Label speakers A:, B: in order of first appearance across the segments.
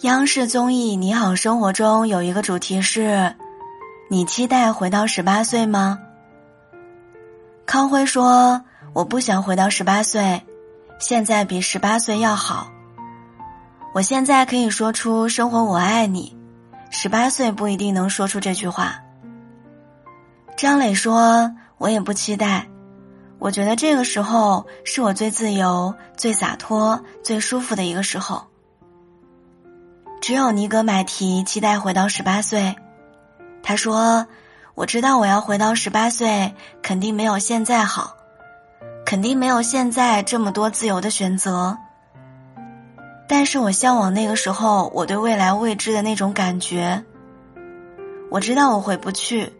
A: 央视综艺《你好生活》中有一个主题是：“你期待回到十八岁吗？”康辉说：“我不想回到十八岁，现在比十八岁要好。我现在可以说出‘生活我爱你’，十八岁不一定能说出这句话。”张磊说：“我也不期待，我觉得这个时候是我最自由、最洒脱、最舒服的一个时候。”只有尼格买提期待回到十八岁，他说：“我知道我要回到十八岁，肯定没有现在好，肯定没有现在这么多自由的选择。但是我向往那个时候，我对未来未知的那种感觉。我知道我回不去，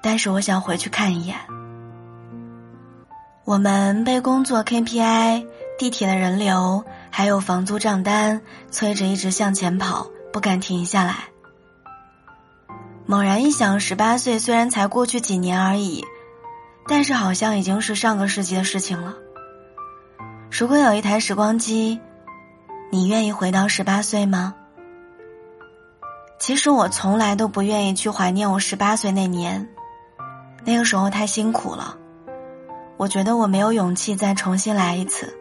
A: 但是我想回去看一眼。我们被工作 KPI、地铁的人流。”还有房租账单催着一直向前跑，不敢停下来。猛然一想，十八岁虽然才过去几年而已，但是好像已经是上个世纪的事情了。如果有一台时光机，你愿意回到十八岁吗？其实我从来都不愿意去怀念我十八岁那年，那个时候太辛苦了，我觉得我没有勇气再重新来一次。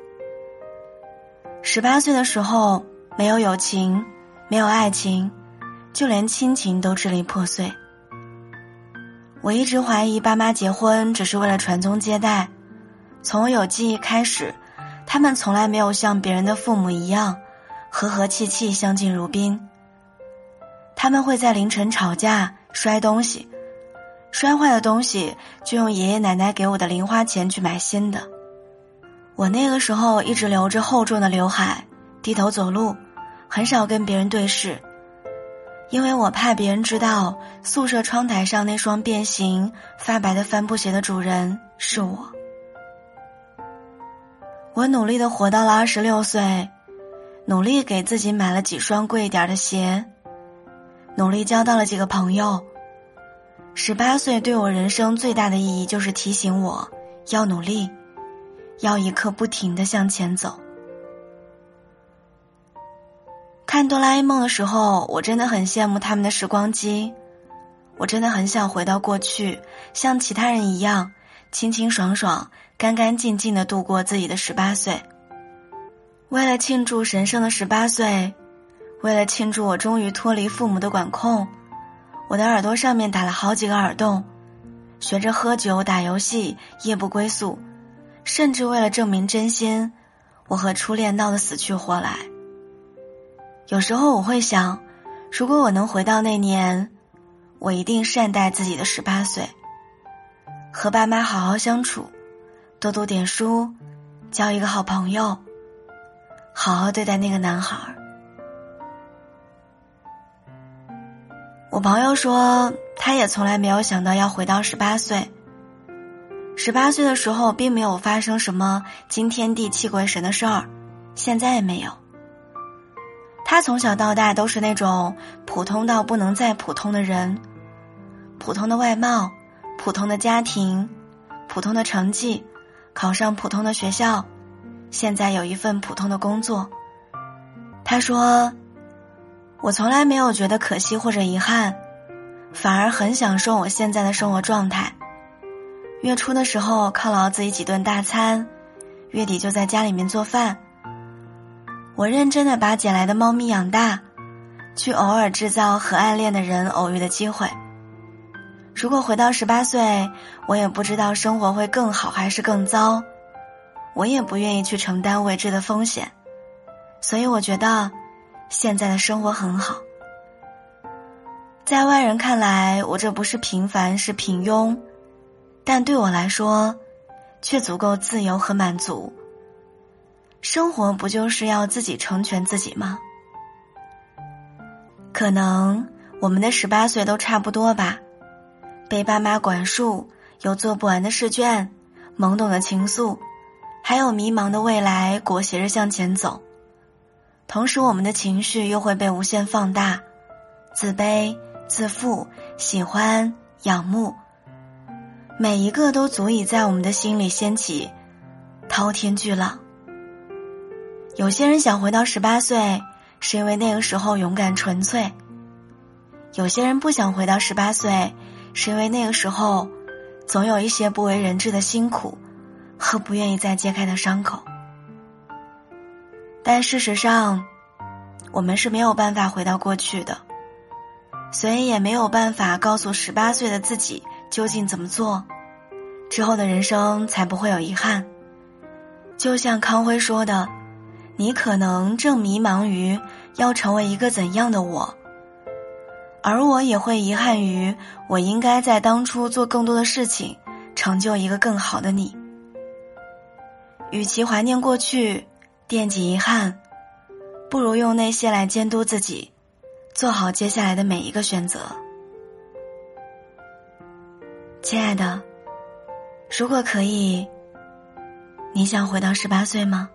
A: 十八岁的时候，没有友情，没有爱情，就连亲情都支离破碎。我一直怀疑爸妈结婚只是为了传宗接代。从我有记忆开始，他们从来没有像别人的父母一样和和气气、相敬如宾。他们会在凌晨吵架、摔东西，摔坏的东西就用爷爷奶奶给我的零花钱去买新的。我那个时候一直留着厚重的刘海，低头走路，很少跟别人对视，因为我怕别人知道宿舍窗台上那双变形发白的帆布鞋的主人是我。我努力的活到了二十六岁，努力给自己买了几双贵一点的鞋，努力交到了几个朋友。十八岁对我人生最大的意义就是提醒我要努力。要一刻不停的向前走。看哆啦 A 梦的时候，我真的很羡慕他们的时光机，我真的很想回到过去，像其他人一样，清清爽爽、干干净净的度过自己的十八岁。为了庆祝神圣的十八岁，为了庆祝我终于脱离父母的管控，我的耳朵上面打了好几个耳洞，学着喝酒、打游戏，夜不归宿。甚至为了证明真心，我和初恋闹得死去活来。有时候我会想，如果我能回到那年，我一定善待自己的十八岁，和爸妈好好相处，多读点书，交一个好朋友，好好对待那个男孩儿。我朋友说，他也从来没有想到要回到十八岁。十八岁的时候，并没有发生什么惊天地泣鬼神的事儿，现在也没有。他从小到大都是那种普通到不能再普通的人，普通的外貌，普通的家庭，普通的成绩，考上普通的学校，现在有一份普通的工作。他说：“我从来没有觉得可惜或者遗憾，反而很享受我现在的生活状态。”月初的时候犒劳自己几顿大餐，月底就在家里面做饭。我认真的把捡来的猫咪养大，去偶尔制造和暗恋的人偶遇的机会。如果回到十八岁，我也不知道生活会更好还是更糟，我也不愿意去承担未知的风险，所以我觉得现在的生活很好。在外人看来，我这不是平凡，是平庸。但对我来说，却足够自由和满足。生活不就是要自己成全自己吗？可能我们的十八岁都差不多吧，被爸妈管束，有做不完的试卷，懵懂的情愫，还有迷茫的未来裹挟着向前走。同时，我们的情绪又会被无限放大，自卑、自负、喜欢、仰慕。每一个都足以在我们的心里掀起滔天巨浪。有些人想回到十八岁，是因为那个时候勇敢纯粹；有些人不想回到十八岁，是因为那个时候总有一些不为人知的辛苦和不愿意再揭开的伤口。但事实上，我们是没有办法回到过去的，所以也没有办法告诉十八岁的自己究竟怎么做，之后的人生才不会有遗憾。就像康辉说的：“你可能正迷茫于要成为一个怎样的我，而我也会遗憾于我应该在当初做更多的事情，成就一个更好的你。与其怀念过去，惦记遗憾。”不如用那些来监督自己，做好接下来的每一个选择。亲爱的，如果可以，你想回到十八岁吗？